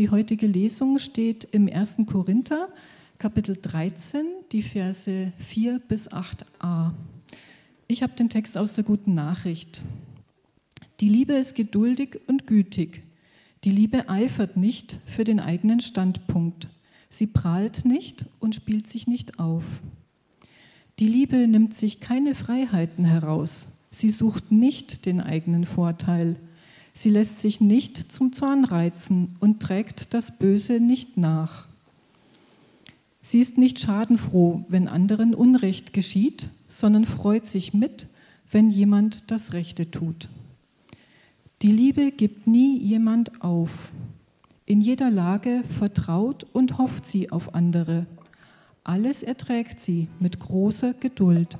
Die heutige Lesung steht im 1. Korinther, Kapitel 13, die Verse 4 bis 8a. Ich habe den Text aus der guten Nachricht. Die Liebe ist geduldig und gütig. Die Liebe eifert nicht für den eigenen Standpunkt. Sie prahlt nicht und spielt sich nicht auf. Die Liebe nimmt sich keine Freiheiten heraus. Sie sucht nicht den eigenen Vorteil. Sie lässt sich nicht zum Zorn reizen und trägt das Böse nicht nach. Sie ist nicht schadenfroh, wenn anderen Unrecht geschieht, sondern freut sich mit, wenn jemand das Rechte tut. Die Liebe gibt nie jemand auf. In jeder Lage vertraut und hofft sie auf andere. Alles erträgt sie mit großer Geduld.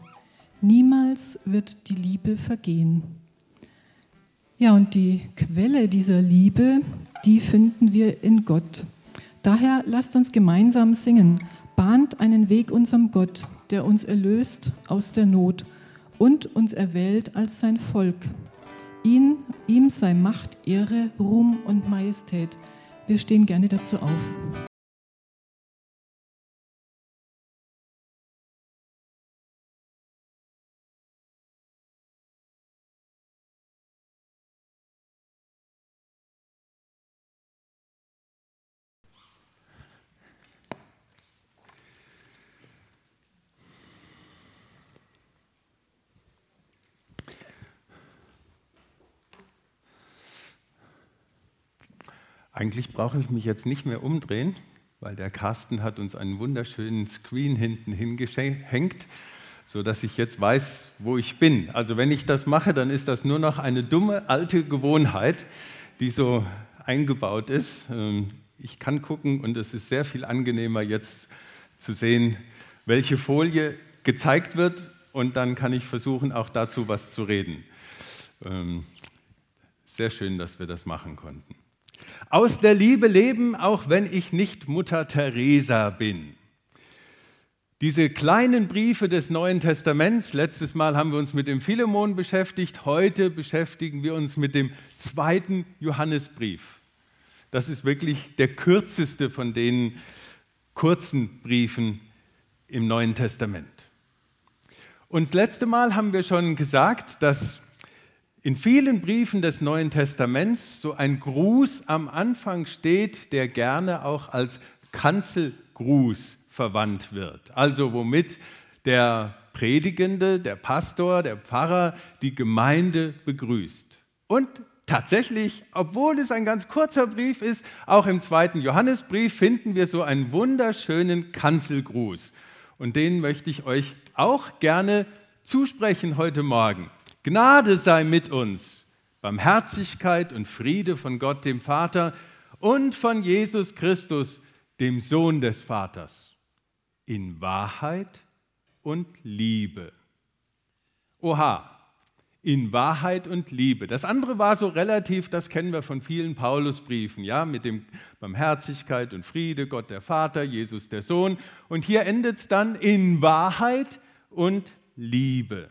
Niemals wird die Liebe vergehen. Ja, und die Quelle dieser Liebe, die finden wir in Gott. Daher lasst uns gemeinsam singen. Bahnt einen Weg unserem Gott, der uns erlöst aus der Not und uns erwählt als sein Volk. Ihn, ihm sei Macht, Ehre, Ruhm und Majestät. Wir stehen gerne dazu auf. Eigentlich brauche ich mich jetzt nicht mehr umdrehen, weil der Carsten hat uns einen wunderschönen Screen hinten hingehängt, sodass ich jetzt weiß, wo ich bin. Also wenn ich das mache, dann ist das nur noch eine dumme alte Gewohnheit, die so eingebaut ist. Ähm, ich kann gucken und es ist sehr viel angenehmer jetzt zu sehen, welche Folie gezeigt wird und dann kann ich versuchen, auch dazu was zu reden. Ähm, sehr schön, dass wir das machen konnten. Aus der Liebe leben, auch wenn ich nicht Mutter Teresa bin. Diese kleinen Briefe des Neuen Testaments, letztes Mal haben wir uns mit dem Philemon beschäftigt, heute beschäftigen wir uns mit dem zweiten Johannesbrief. Das ist wirklich der kürzeste von den kurzen Briefen im Neuen Testament. Und das letzte Mal haben wir schon gesagt, dass in vielen Briefen des Neuen Testaments so ein Gruß am Anfang steht, der gerne auch als Kanzelgruß verwandt wird. Also womit der Predigende, der Pastor, der Pfarrer die Gemeinde begrüßt. Und tatsächlich, obwohl es ein ganz kurzer Brief ist, auch im zweiten Johannesbrief finden wir so einen wunderschönen Kanzelgruß. Und den möchte ich euch auch gerne zusprechen heute Morgen. Gnade sei mit uns, Barmherzigkeit und Friede von Gott dem Vater und von Jesus Christus, dem Sohn des Vaters, in Wahrheit und Liebe. Oha, in Wahrheit und Liebe. Das andere war so relativ, das kennen wir von vielen Paulusbriefen, ja, mit dem Barmherzigkeit und Friede, Gott der Vater, Jesus der Sohn. Und hier endet es dann in Wahrheit und Liebe.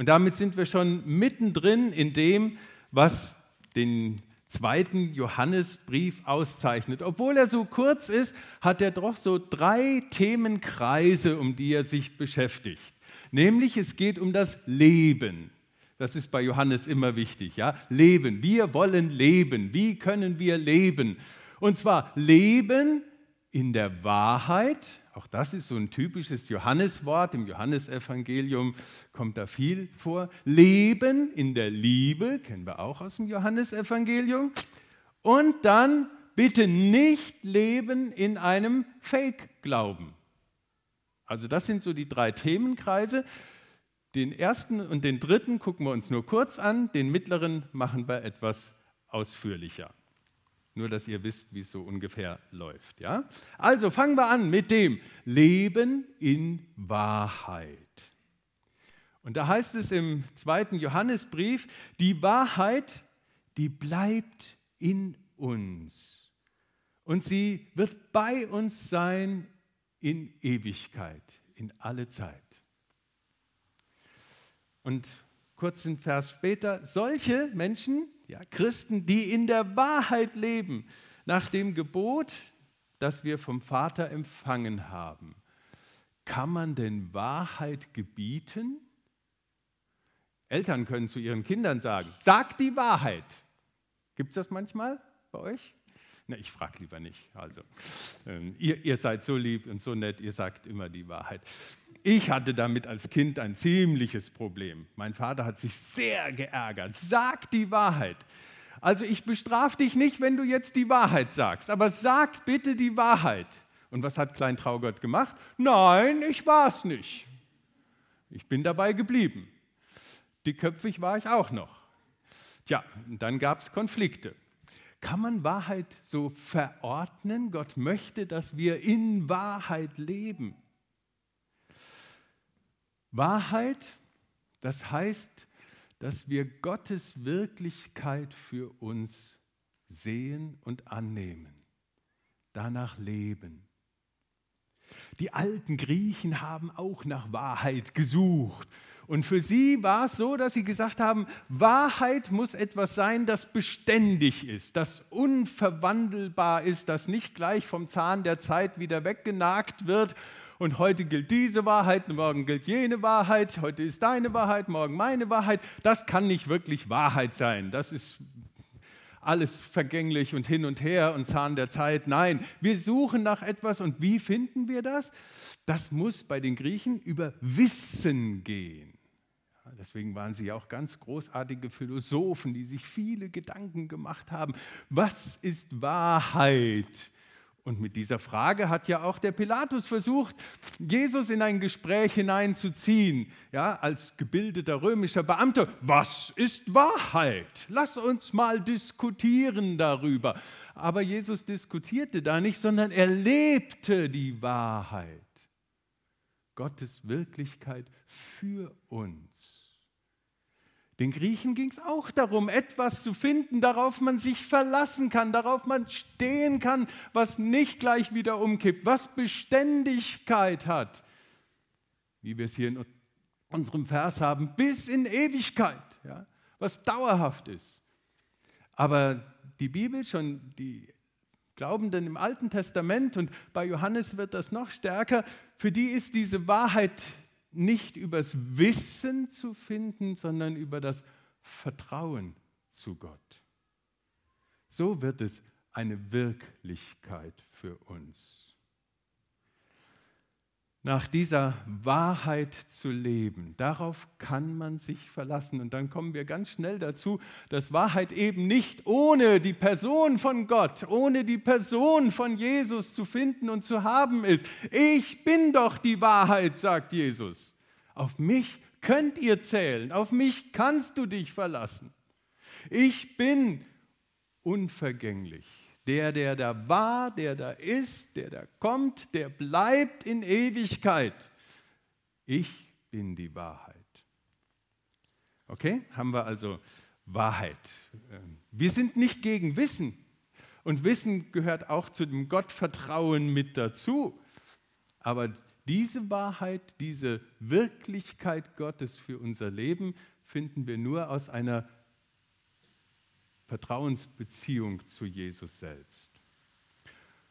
Und damit sind wir schon mittendrin in dem, was den zweiten Johannesbrief auszeichnet. Obwohl er so kurz ist, hat er doch so drei Themenkreise, um die er sich beschäftigt. Nämlich es geht um das Leben. Das ist bei Johannes immer wichtig, ja? Leben. Wir wollen leben. Wie können wir leben? Und zwar leben in der Wahrheit, auch das ist so ein typisches Johanneswort, im Johannesevangelium kommt da viel vor. Leben in der Liebe, kennen wir auch aus dem Johannesevangelium. Und dann bitte nicht leben in einem Fake-Glauben. Also das sind so die drei Themenkreise. Den ersten und den dritten gucken wir uns nur kurz an, den mittleren machen wir etwas ausführlicher. Nur, dass ihr wisst, wie es so ungefähr läuft. Ja? Also fangen wir an mit dem Leben in Wahrheit. Und da heißt es im zweiten Johannesbrief, die Wahrheit, die bleibt in uns. Und sie wird bei uns sein in Ewigkeit, in alle Zeit. Und kurzen Vers später, solche Menschen, ja, Christen, die in der Wahrheit leben. nach dem Gebot, das wir vom Vater empfangen haben, kann man denn Wahrheit gebieten? Eltern können zu ihren Kindern sagen, sag die Wahrheit. Gibt es das manchmal bei euch? Na, ich frage lieber nicht. Also, ähm, ihr, ihr seid so lieb und so nett, ihr sagt immer die Wahrheit. Ich hatte damit als Kind ein ziemliches Problem. Mein Vater hat sich sehr geärgert. Sag die Wahrheit. Also ich bestrafe dich nicht, wenn du jetzt die Wahrheit sagst, aber sag bitte die Wahrheit. Und was hat Klein Traugott gemacht? Nein, ich war es nicht. Ich bin dabei geblieben. Dickköpfig war ich auch noch. Tja, dann gab es Konflikte. Kann man Wahrheit so verordnen? Gott möchte, dass wir in Wahrheit leben. Wahrheit, das heißt, dass wir Gottes Wirklichkeit für uns sehen und annehmen, danach leben. Die alten Griechen haben auch nach Wahrheit gesucht. Und für sie war es so, dass sie gesagt haben, Wahrheit muss etwas sein, das beständig ist, das unverwandelbar ist, das nicht gleich vom Zahn der Zeit wieder weggenagt wird und heute gilt diese Wahrheit, morgen gilt jene Wahrheit, heute ist deine Wahrheit, morgen meine Wahrheit. Das kann nicht wirklich Wahrheit sein. Das ist alles vergänglich und hin und her und Zahn der Zeit. Nein, wir suchen nach etwas und wie finden wir das? Das muss bei den Griechen über Wissen gehen. Deswegen waren sie auch ganz großartige Philosophen, die sich viele Gedanken gemacht haben. Was ist Wahrheit? Und mit dieser Frage hat ja auch der Pilatus versucht, Jesus in ein Gespräch hineinzuziehen, ja, als gebildeter römischer Beamter. Was ist Wahrheit? Lass uns mal diskutieren darüber. Aber Jesus diskutierte da nicht, sondern er lebte die Wahrheit. Gottes Wirklichkeit für uns. Den Griechen ging es auch darum, etwas zu finden, darauf man sich verlassen kann, darauf man stehen kann, was nicht gleich wieder umkippt, was Beständigkeit hat, wie wir es hier in unserem Vers haben, bis in Ewigkeit, ja, was dauerhaft ist. Aber die Bibel, schon die Glaubenden im Alten Testament und bei Johannes wird das noch stärker, für die ist diese Wahrheit nicht übers Wissen zu finden, sondern über das Vertrauen zu Gott. So wird es eine Wirklichkeit für uns nach dieser Wahrheit zu leben. Darauf kann man sich verlassen. Und dann kommen wir ganz schnell dazu, dass Wahrheit eben nicht ohne die Person von Gott, ohne die Person von Jesus zu finden und zu haben ist. Ich bin doch die Wahrheit, sagt Jesus. Auf mich könnt ihr zählen, auf mich kannst du dich verlassen. Ich bin unvergänglich. Der, der da war, der da ist, der da kommt, der bleibt in Ewigkeit. Ich bin die Wahrheit. Okay, haben wir also Wahrheit. Ähm, wir sind nicht gegen Wissen. Und Wissen gehört auch zu dem Gottvertrauen mit dazu. Aber diese Wahrheit, diese Wirklichkeit Gottes für unser Leben finden wir nur aus einer Vertrauensbeziehung zu Jesus selbst.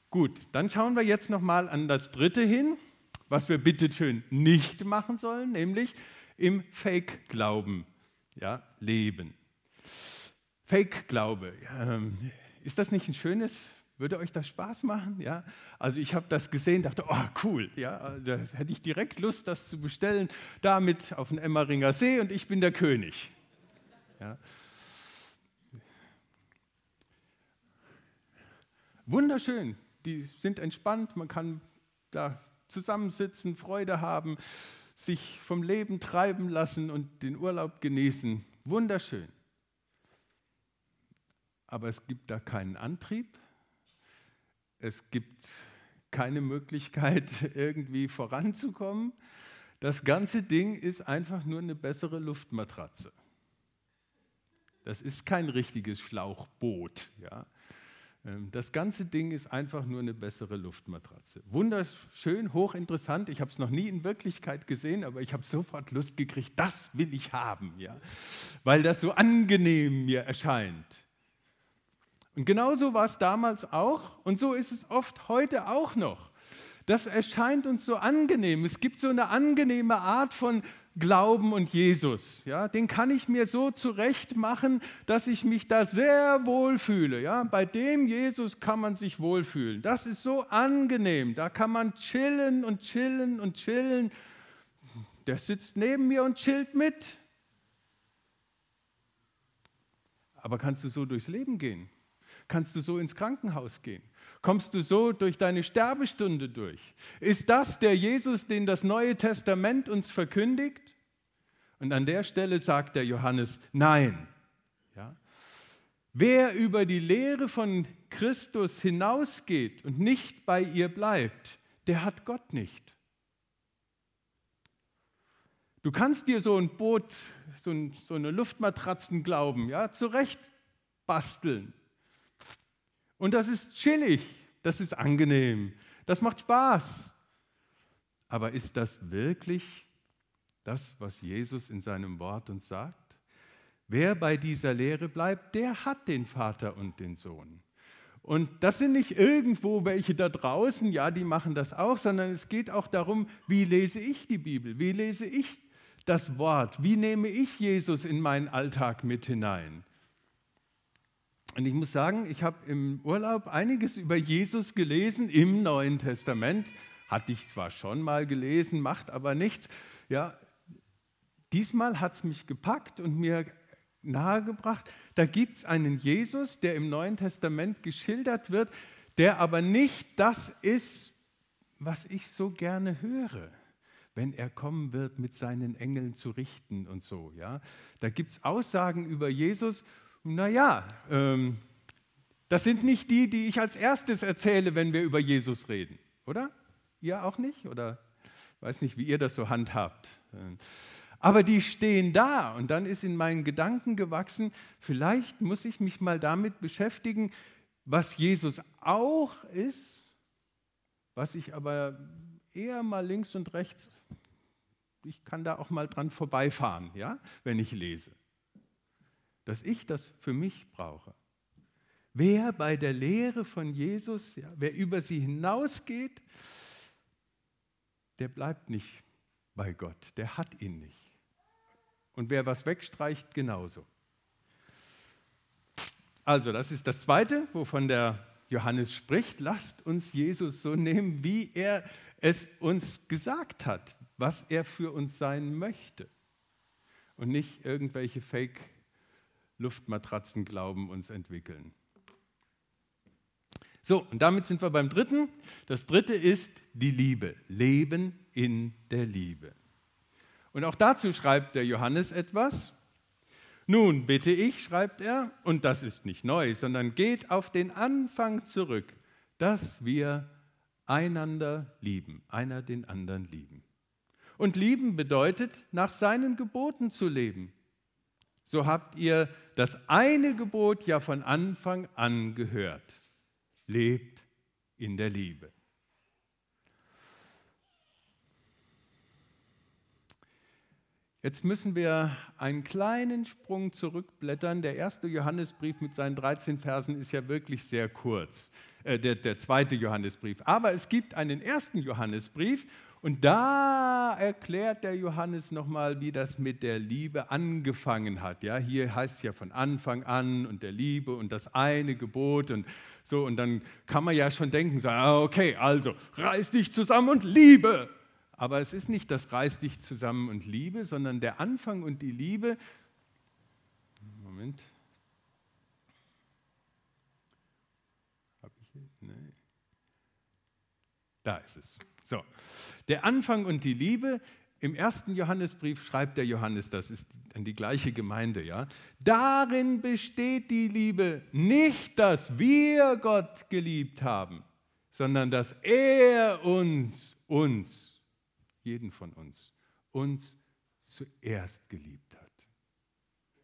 Gut, dann schauen wir jetzt noch mal an das dritte hin, was wir bitteschön nicht machen sollen, nämlich im Fake-Glauben ja, leben. Fake-Glaube, ähm, ist das nicht ein schönes würde euch das Spaß machen? Ja? Also ich habe das gesehen, dachte, oh cool, ja, da hätte ich direkt Lust, das zu bestellen, damit auf den Emmeringer See und ich bin der König. Ja? Wunderschön, die sind entspannt, man kann da zusammensitzen, Freude haben, sich vom Leben treiben lassen und den Urlaub genießen. Wunderschön. Aber es gibt da keinen Antrieb, es gibt keine Möglichkeit, irgendwie voranzukommen. Das ganze Ding ist einfach nur eine bessere Luftmatratze. Das ist kein richtiges Schlauchboot. Ja? Ähm, das ganze Ding ist einfach nur eine bessere Luftmatratze. Wunderschön, hochinteressant. Ich habe es noch nie in Wirklichkeit gesehen, aber ich habe sofort Lust gekriegt, das will ich haben, ja? weil das so angenehm mir erscheint. Und genauso war es damals auch und so ist es oft heute auch noch. Das erscheint uns so angenehm. Es gibt so eine angenehme Art von Glauben und Jesus. Ja, den kann ich mir so zurecht machen, dass ich mich da sehr wohl fühle. Ja, bei dem Jesus kann man sich wohlfühlen. Das ist so angenehm. Da kann man chillen und chillen und chillen. Der sitzt neben mir und chillt mit. Aber kannst du so durchs Leben gehen? Kannst du so ins Krankenhaus gehen? Kommst du so durch deine Sterbestunde durch? Ist das der Jesus, den das Neue Testament uns verkündigt? Und an der Stelle sagt der Johannes, nein. Ja? Wer über die Lehre von Christus hinausgeht und nicht bei ihr bleibt, der hat Gott nicht. Du kannst dir so ein Boot, so, ein, so eine Luftmatratzen glauben, ja, zurecht basteln. Und das ist chillig, das ist angenehm, das macht Spaß. Aber ist das wirklich das, was Jesus in seinem Wort uns sagt? Wer bei dieser Lehre bleibt, der hat den Vater und den Sohn. Und das sind nicht irgendwo welche da draußen, ja, die machen das auch, sondern es geht auch darum, wie lese ich die Bibel, wie lese ich das Wort, wie nehme ich Jesus in meinen Alltag mit hinein. Und ich muss sagen, ich habe im Urlaub einiges über Jesus gelesen im Neuen Testament. Hatte ich zwar schon mal gelesen, macht aber nichts. Ja, diesmal hat es mich gepackt und mir nahegebracht, da gibt es einen Jesus, der im Neuen Testament geschildert wird, der aber nicht das ist, was ich so gerne höre, wenn er kommen wird, mit seinen Engeln zu richten und so. Ja? Da gibt es Aussagen über Jesus, naja, ähm, das sind nicht die, die ich als erstes erzähle, wenn wir über Jesus reden, oder? Ihr auch nicht? Oder ich weiß nicht, wie ihr das so handhabt. Aber die stehen da und dann ist in meinen Gedanken gewachsen, vielleicht muss ich mich mal damit beschäftigen, was Jesus auch ist, was ich aber eher mal links und rechts, ich kann da auch mal dran vorbeifahren, ja, wenn ich lese dass ich das für mich brauche. Wer bei der Lehre von Jesus, ja, wer über sie hinausgeht, der bleibt nicht bei Gott, der hat ihn nicht. Und wer was wegstreicht, genauso. Also, das ist das Zweite, wovon der Johannes spricht. Lasst uns Jesus so nehmen, wie er es uns gesagt hat, was er für uns sein möchte. Und nicht irgendwelche Fake Luftmatratzenglauben uns entwickeln. So, und damit sind wir beim dritten. Das dritte ist die Liebe. Leben in der Liebe. Und auch dazu schreibt der Johannes etwas. Nun bitte ich, schreibt er, und das ist nicht neu, sondern geht auf den Anfang zurück, dass wir einander lieben, einer den anderen lieben. Und lieben bedeutet, nach seinen Geboten zu leben so habt ihr das eine Gebot ja von Anfang an gehört. Lebt in der Liebe. Jetzt müssen wir einen kleinen Sprung zurückblättern. Der erste Johannesbrief mit seinen 13 Versen ist ja wirklich sehr kurz, äh, der, der zweite Johannesbrief. Aber es gibt einen ersten Johannesbrief und da erklärt der Johannes nochmal, wie das mit der Liebe angefangen hat. Ja, hier heißt es ja von Anfang an und der Liebe und das eine Gebot und so. Und dann kann man ja schon denken, sagen, ah, okay, also reiß dich zusammen und liebe. Aber es ist nicht das reiß dich zusammen und liebe, sondern der Anfang und die Liebe. Moment. Habe ich hier? Nee. Da ist es. So, der Anfang und die Liebe. Im ersten Johannesbrief schreibt der Johannes, das ist an die gleiche Gemeinde, ja. Darin besteht die Liebe nicht, dass wir Gott geliebt haben, sondern dass er uns, uns, jeden von uns, uns zuerst geliebt hat.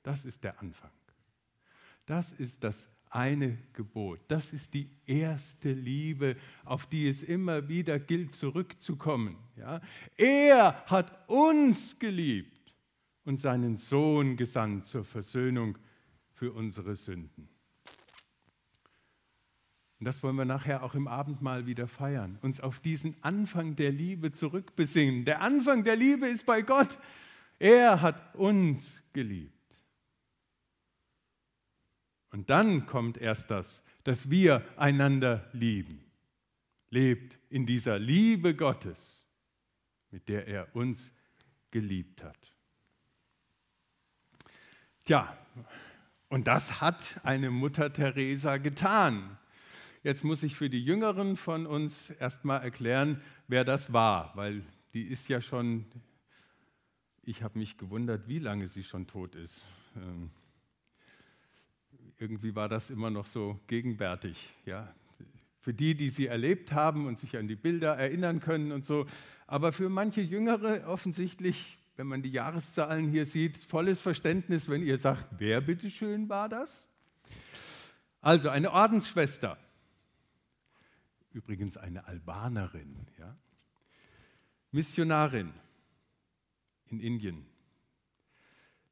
Das ist der Anfang. Das ist das eine Gebot. Das ist die erste Liebe, auf die es immer wieder gilt, zurückzukommen. Ja? Er hat uns geliebt und seinen Sohn gesandt zur Versöhnung für unsere Sünden. Und das wollen wir nachher auch im Abendmahl wieder feiern. Uns auf diesen Anfang der Liebe zurückbesinnen. Der Anfang der Liebe ist bei Gott. Er hat uns geliebt. Und dann kommt erst das, dass wir einander lieben. Lebt in dieser Liebe Gottes, mit der er uns geliebt hat. Tja, und das hat eine Mutter Teresa getan. Jetzt muss ich für die Jüngeren von uns erstmal erklären, wer das war, weil die ist ja schon, ich habe mich gewundert, wie lange sie schon tot ist. Irgendwie war das immer noch so gegenwärtig. Ja? Für die, die sie erlebt haben und sich an die Bilder erinnern können und so. Aber für manche Jüngere offensichtlich, wenn man die Jahreszahlen hier sieht, volles Verständnis, wenn ihr sagt, wer bitteschön war das? Also eine Ordensschwester, übrigens eine Albanerin, ja? Missionarin in Indien,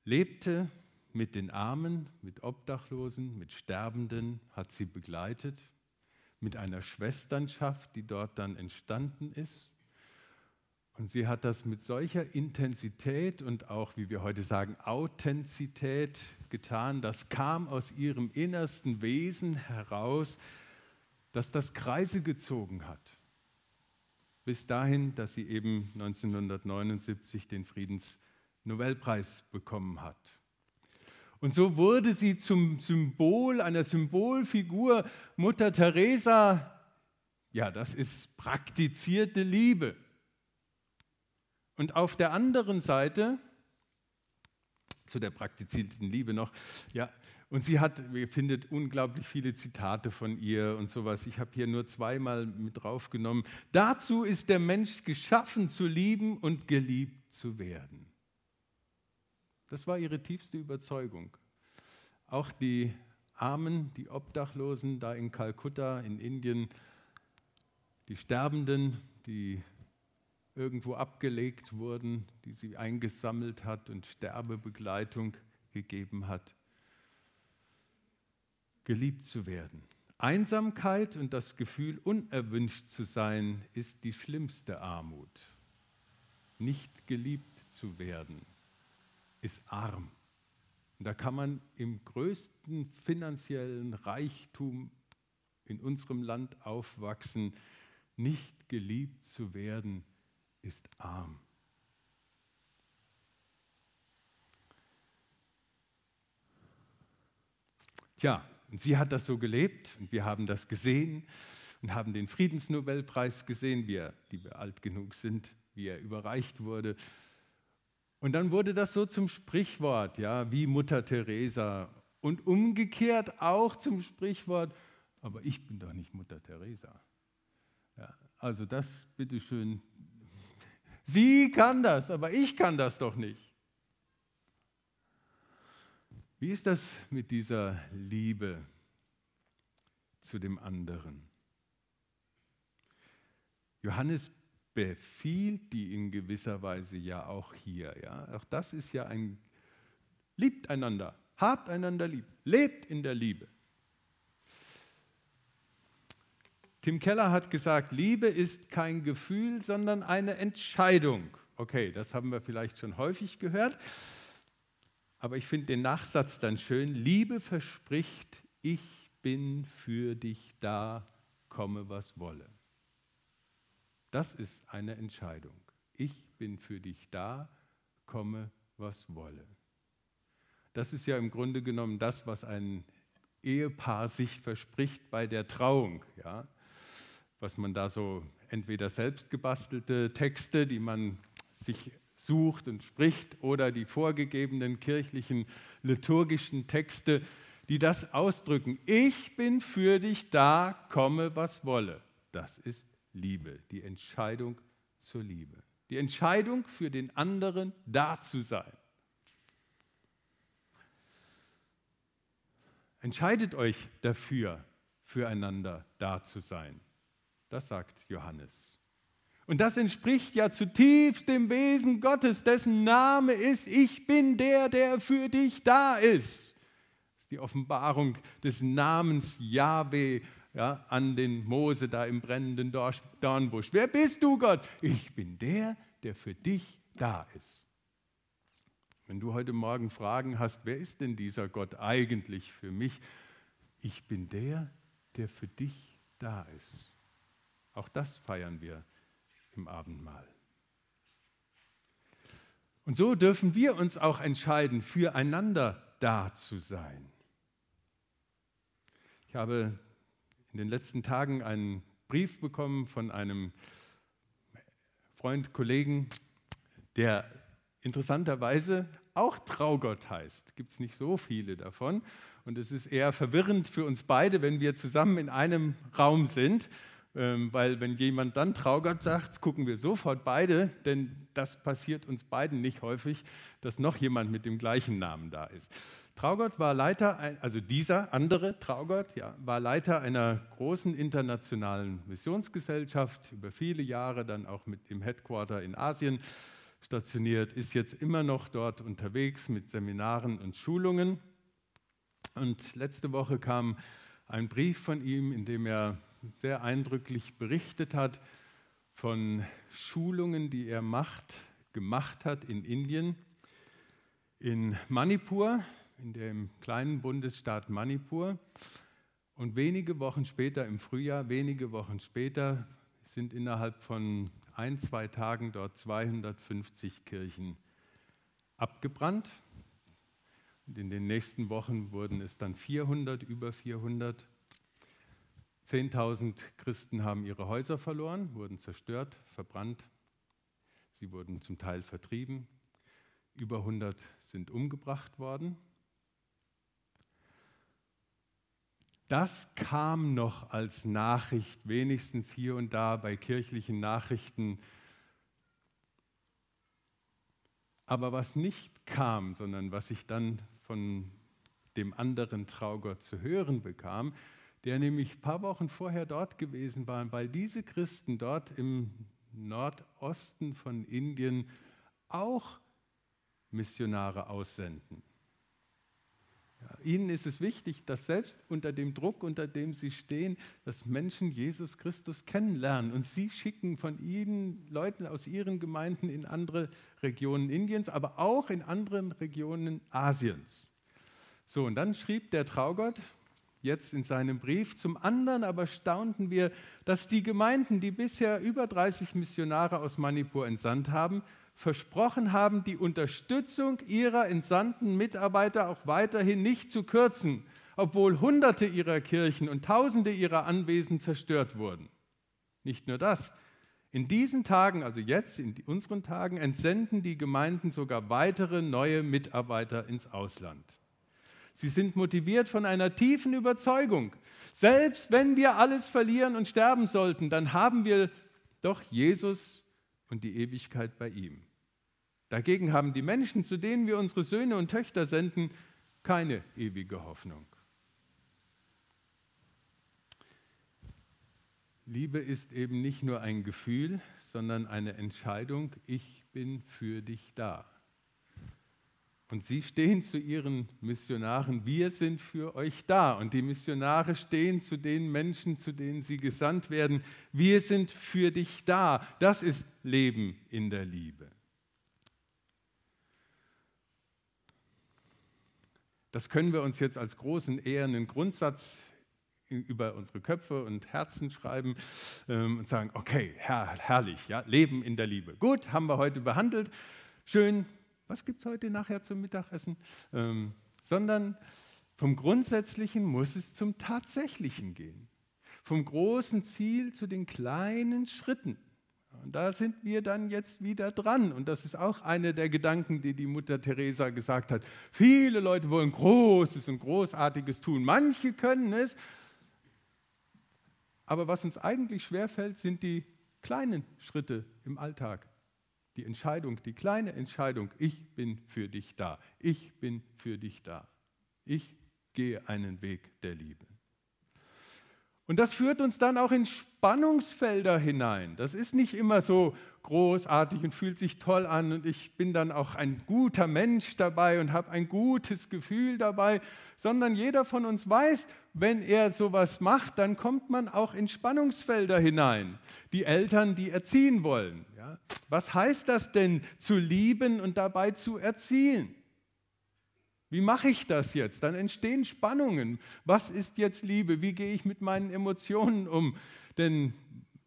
lebte mit den Armen, mit Obdachlosen, mit Sterbenden, hat sie begleitet, mit einer Schwesternschaft, die dort dann entstanden ist. Und sie hat das mit solcher Intensität und auch, wie wir heute sagen, Authentizität getan. Das kam aus ihrem innersten Wesen heraus, dass das Kreise gezogen hat. Bis dahin, dass sie eben 1979 den Friedensnobelpreis bekommen hat. Und so wurde sie zum Symbol, einer Symbolfigur Mutter Teresa. Ja, das ist praktizierte Liebe. Und auf der anderen Seite, zu der praktizierten Liebe noch, ja, und sie hat, ihr findet unglaublich viele Zitate von ihr und sowas. Ich habe hier nur zweimal mit draufgenommen. Dazu ist der Mensch geschaffen zu lieben und geliebt zu werden. Das war ihre tiefste Überzeugung. Auch die Armen, die Obdachlosen da in Kalkutta, in Indien, die Sterbenden, die irgendwo abgelegt wurden, die sie eingesammelt hat und Sterbebegleitung gegeben hat. Geliebt zu werden. Einsamkeit und das Gefühl, unerwünscht zu sein, ist die schlimmste Armut. Nicht geliebt zu werden ist arm. Und da kann man im größten finanziellen Reichtum in unserem Land aufwachsen. Nicht geliebt zu werden, ist arm. Tja, und sie hat das so gelebt und wir haben das gesehen und haben den Friedensnobelpreis gesehen, wie er, die wir alt genug sind, wie er überreicht wurde. Und dann wurde das so zum Sprichwort, ja, wie Mutter Teresa. Und umgekehrt auch zum Sprichwort, aber ich bin doch nicht Mutter Teresa. Ja, also das, bitteschön, sie kann das, aber ich kann das doch nicht. Wie ist das mit dieser Liebe zu dem anderen? Johannes befiehlt die in gewisser Weise ja auch hier. Ja? Auch das ist ja ein, liebt einander, habt einander lieb, lebt in der Liebe. Tim Keller hat gesagt, Liebe ist kein Gefühl, sondern eine Entscheidung. Okay, das haben wir vielleicht schon häufig gehört, aber ich finde den Nachsatz dann schön. Liebe verspricht, ich bin für dich da, komme was wolle. Das ist eine Entscheidung. Ich bin für dich da, komme, was wolle. Das ist ja im Grunde genommen das, was ein Ehepaar sich verspricht bei der Trauung. Ja? Was man da so entweder selbst gebastelte Texte, die man sich sucht und spricht, oder die vorgegebenen kirchlichen liturgischen Texte, die das ausdrücken. Ich bin für dich da, komme, was wolle. Das ist Liebe, die Entscheidung zur Liebe, die Entscheidung für den anderen da zu sein. Entscheidet euch dafür, füreinander da zu sein. Das sagt Johannes. Und das entspricht ja zutiefst dem Wesen Gottes, dessen Name ist, ich bin der, der für dich da ist. Das ist die Offenbarung des Namens Yahweh ja, an den Mose da im brennenden Dornbusch. Wer bist du, Gott? Ich bin der, der für dich da ist. Wenn du heute Morgen Fragen hast, wer ist denn dieser Gott eigentlich für mich? Ich bin der, der für dich da ist. Auch das feiern wir im Abendmahl. Und so dürfen wir uns auch entscheiden, füreinander da zu sein. Ich habe in den letzten Tagen einen Brief bekommen von einem Freund, Kollegen, der interessanterweise auch Traugott heißt. Gibt es nicht so viele davon. Und es ist eher verwirrend für uns beide, wenn wir zusammen in einem Raum sind. Ähm, weil wenn jemand dann Traugott sagt, gucken wir sofort beide, denn das passiert uns beiden nicht häufig, dass noch jemand mit dem gleichen Namen da ist. Traugott war Leiter, also dieser andere Traugott, ja, war Leiter einer großen internationalen Missionsgesellschaft, über viele Jahre dann auch mit dem Headquarter in Asien stationiert, ist jetzt immer noch dort unterwegs mit Seminaren und Schulungen. Und letzte Woche kam ein Brief von ihm, in dem er sehr eindrücklich berichtet hat von Schulungen, die er macht, gemacht hat in Indien, in Manipur, in dem kleinen Bundesstaat Manipur. Und wenige Wochen später, im Frühjahr, wenige Wochen später, sind innerhalb von ein, zwei Tagen dort 250 Kirchen abgebrannt. Und in den nächsten Wochen wurden es dann 400, über 400. 10.000 Christen haben ihre Häuser verloren, wurden zerstört, verbrannt. Sie wurden zum Teil vertrieben. Über 100 sind umgebracht worden. Das kam noch als Nachricht, wenigstens hier und da bei kirchlichen Nachrichten. Aber was nicht kam, sondern was ich dann von dem anderen Traugott zu hören bekam, der nämlich ein paar Wochen vorher dort gewesen war, weil diese Christen dort im Nordosten von Indien auch Missionare aussenden. Ihnen ist es wichtig, dass selbst unter dem Druck, unter dem Sie stehen, dass Menschen Jesus Christus kennenlernen. Und Sie schicken von Ihnen Leute aus Ihren Gemeinden in andere Regionen Indiens, aber auch in anderen Regionen Asiens. So, und dann schrieb der Traugott jetzt in seinem Brief, zum anderen aber staunten wir, dass die Gemeinden, die bisher über 30 Missionare aus Manipur entsandt haben, versprochen haben, die Unterstützung ihrer entsandten Mitarbeiter auch weiterhin nicht zu kürzen, obwohl Hunderte ihrer Kirchen und Tausende ihrer Anwesen zerstört wurden. Nicht nur das. In diesen Tagen, also jetzt in unseren Tagen, entsenden die Gemeinden sogar weitere neue Mitarbeiter ins Ausland. Sie sind motiviert von einer tiefen Überzeugung. Selbst wenn wir alles verlieren und sterben sollten, dann haben wir doch Jesus und die Ewigkeit bei ihm. Dagegen haben die Menschen, zu denen wir unsere Söhne und Töchter senden, keine ewige Hoffnung. Liebe ist eben nicht nur ein Gefühl, sondern eine Entscheidung, ich bin für dich da. Und sie stehen zu ihren Missionaren, wir sind für euch da. Und die Missionare stehen zu den Menschen, zu denen sie gesandt werden, wir sind für dich da. Das ist Leben in der Liebe. Das können wir uns jetzt als großen ehernen Grundsatz über unsere Köpfe und Herzen schreiben ähm, und sagen, okay, herr, herrlich, ja, Leben in der Liebe. Gut, haben wir heute behandelt. Schön, was gibt es heute nachher zum Mittagessen, ähm, sondern vom Grundsätzlichen muss es zum Tatsächlichen gehen. Vom großen Ziel zu den kleinen Schritten. Und da sind wir dann jetzt wieder dran. Und das ist auch einer der Gedanken, die die Mutter Teresa gesagt hat. Viele Leute wollen Großes und Großartiges tun. Manche können es. Aber was uns eigentlich schwerfällt, sind die kleinen Schritte im Alltag. Die Entscheidung, die kleine Entscheidung, ich bin für dich da. Ich bin für dich da. Ich gehe einen Weg der Liebe. Und das führt uns dann auch in Spannungsfelder hinein. Das ist nicht immer so großartig und fühlt sich toll an und ich bin dann auch ein guter Mensch dabei und habe ein gutes Gefühl dabei, sondern jeder von uns weiß, wenn er sowas macht, dann kommt man auch in Spannungsfelder hinein. Die Eltern, die erziehen wollen. Ja? Was heißt das denn, zu lieben und dabei zu erziehen? Wie mache ich das jetzt? Dann entstehen Spannungen. Was ist jetzt Liebe? Wie gehe ich mit meinen Emotionen um? Denn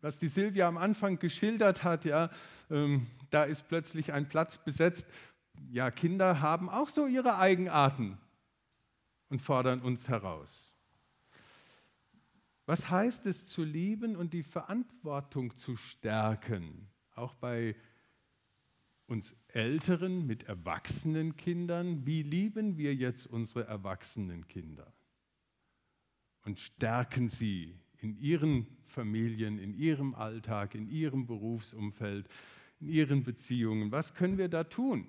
was die Silvia am Anfang geschildert hat, ja, ähm, da ist plötzlich ein Platz besetzt. Ja, Kinder haben auch so ihre Eigenarten und fordern uns heraus. Was heißt es zu lieben und die Verantwortung zu stärken? Auch bei uns Älteren mit erwachsenen Kindern. Wie lieben wir jetzt unsere erwachsenen Kinder? Und stärken sie in ihren Familien, in ihrem Alltag, in ihrem Berufsumfeld, in ihren Beziehungen. Was können wir da tun?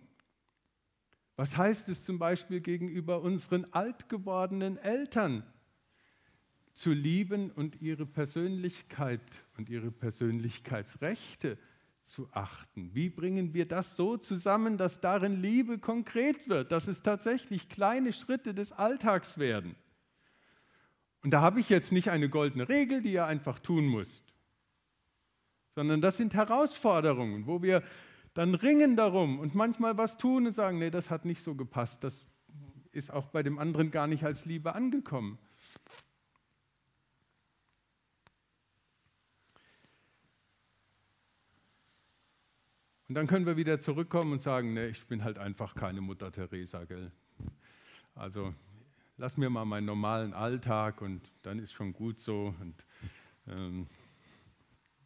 Was heißt es zum Beispiel gegenüber unseren alt gewordenen Eltern zu lieben und ihre Persönlichkeit und ihre Persönlichkeitsrechte zu achten? Wie bringen wir das so zusammen, dass darin Liebe konkret wird, dass es tatsächlich kleine Schritte des Alltags werden? Und da habe ich jetzt nicht eine goldene Regel, die ihr einfach tun müsst, sondern das sind Herausforderungen, wo wir dann ringen darum und manchmal was tun und sagen, nee, das hat nicht so gepasst, das ist auch bei dem anderen gar nicht als Liebe angekommen. Und dann können wir wieder zurückkommen und sagen, nee, ich bin halt einfach keine Mutter Teresa, gell? Also lass mir mal meinen normalen Alltag und dann ist schon gut so. Und ähm,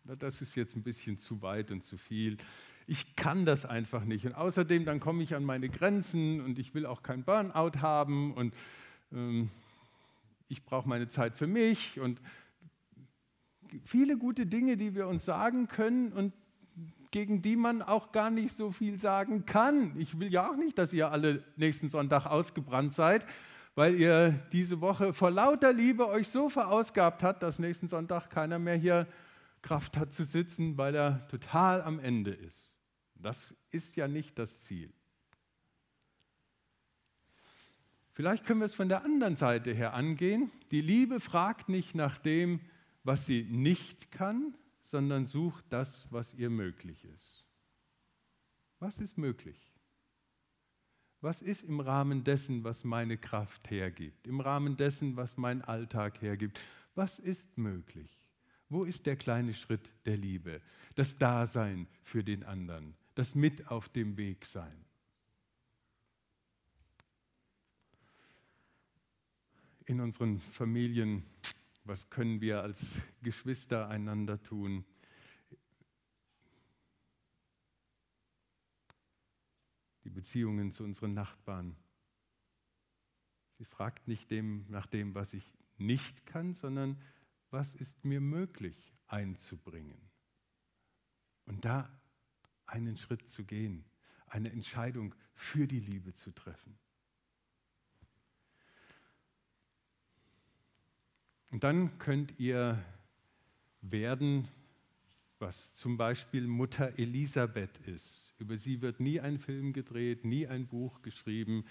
das ist jetzt ein bisschen zu weit und zu viel. Ich kann das einfach nicht. Und außerdem, dann komme ich an meine Grenzen und ich will auch kein Burnout haben und ähm, ich brauche meine Zeit für mich und viele gute Dinge, die wir uns sagen können und gegen die man auch gar nicht so viel sagen kann. Ich will ja auch nicht, dass ihr alle nächsten Sonntag ausgebrannt seid, weil ihr diese Woche vor lauter Liebe euch so verausgabt habt, dass nächsten Sonntag keiner mehr hier Kraft hat zu sitzen, weil er total am Ende ist. Das ist ja nicht das Ziel. Vielleicht können wir es von der anderen Seite her angehen. Die Liebe fragt nicht nach dem, was sie nicht kann, sondern sucht das, was ihr möglich ist. Was ist möglich? Was ist im Rahmen dessen, was meine Kraft hergibt? Im Rahmen dessen, was mein Alltag hergibt? Was ist möglich? Wo ist der kleine Schritt der Liebe? Das Dasein für den anderen, das Mit auf dem Weg sein. In unseren Familien, was können wir als Geschwister einander tun? die Beziehungen zu unseren Nachbarn. Sie fragt nicht dem, nach dem, was ich nicht kann, sondern was ist mir möglich einzubringen. Und da einen Schritt zu gehen, eine Entscheidung für die Liebe zu treffen. Und dann könnt ihr werden, was zum Beispiel Mutter Elisabeth ist. Über sie wird nie ein Film gedreht, nie ein Buch geschrieben.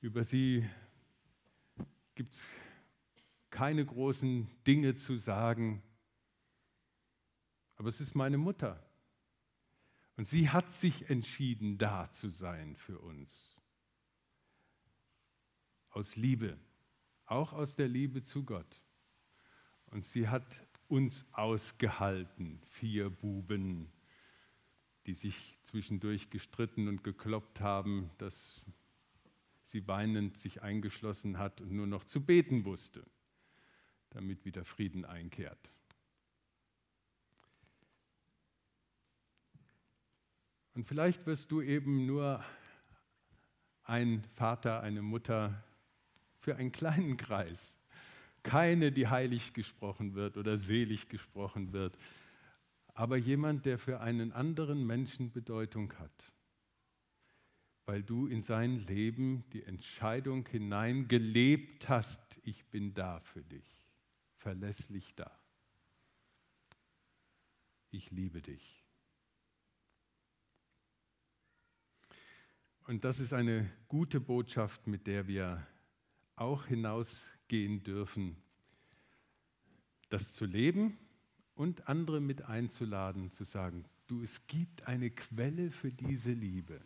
Über sie gibt es keine großen Dinge zu sagen. Aber es ist meine Mutter. Und sie hat sich entschieden, da zu sein für uns. Aus Liebe, auch aus der Liebe zu Gott. Und sie hat uns ausgehalten, vier Buben, die sich zwischendurch gestritten und gekloppt haben, dass sie weinend sich eingeschlossen hat und nur noch zu beten wusste, damit wieder Frieden einkehrt. Und vielleicht wirst du eben nur ein Vater, eine Mutter für einen kleinen Kreis keine, die heilig gesprochen wird oder selig gesprochen wird, aber jemand, der für einen anderen Menschen Bedeutung hat, weil du in sein Leben die Entscheidung hineingelebt hast, ich bin da für dich, verlässlich da. Ich liebe dich. Und das ist eine gute Botschaft, mit der wir auch hinausgehen hinausgehen dürfen, das zu leben und andere mit einzuladen, zu sagen, du, es gibt eine Quelle für diese Liebe.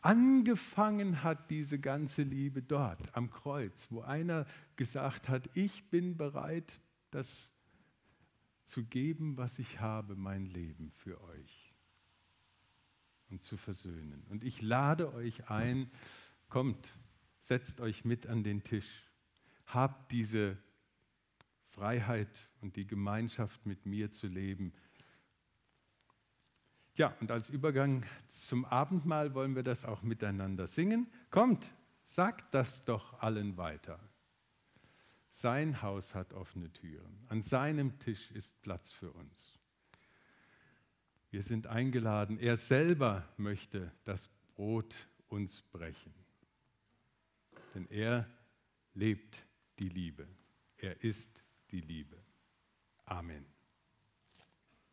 Angefangen hat diese ganze Liebe dort am Kreuz, wo einer gesagt hat, ich bin bereit, das zu geben, was ich habe, mein Leben für euch und zu versöhnen. Und ich lade euch ein, kommt, setzt euch mit an den Tisch, habt diese Freiheit und die Gemeinschaft mit mir zu leben. Ja, und als Übergang zum Abendmahl wollen wir das auch miteinander singen. Kommt, sagt das doch allen weiter. Sein Haus hat offene Türen. An seinem Tisch ist Platz für uns. Wir sind eingeladen. Er selber möchte das Brot uns brechen. Denn er lebt die Liebe. Er ist die Liebe. Amen.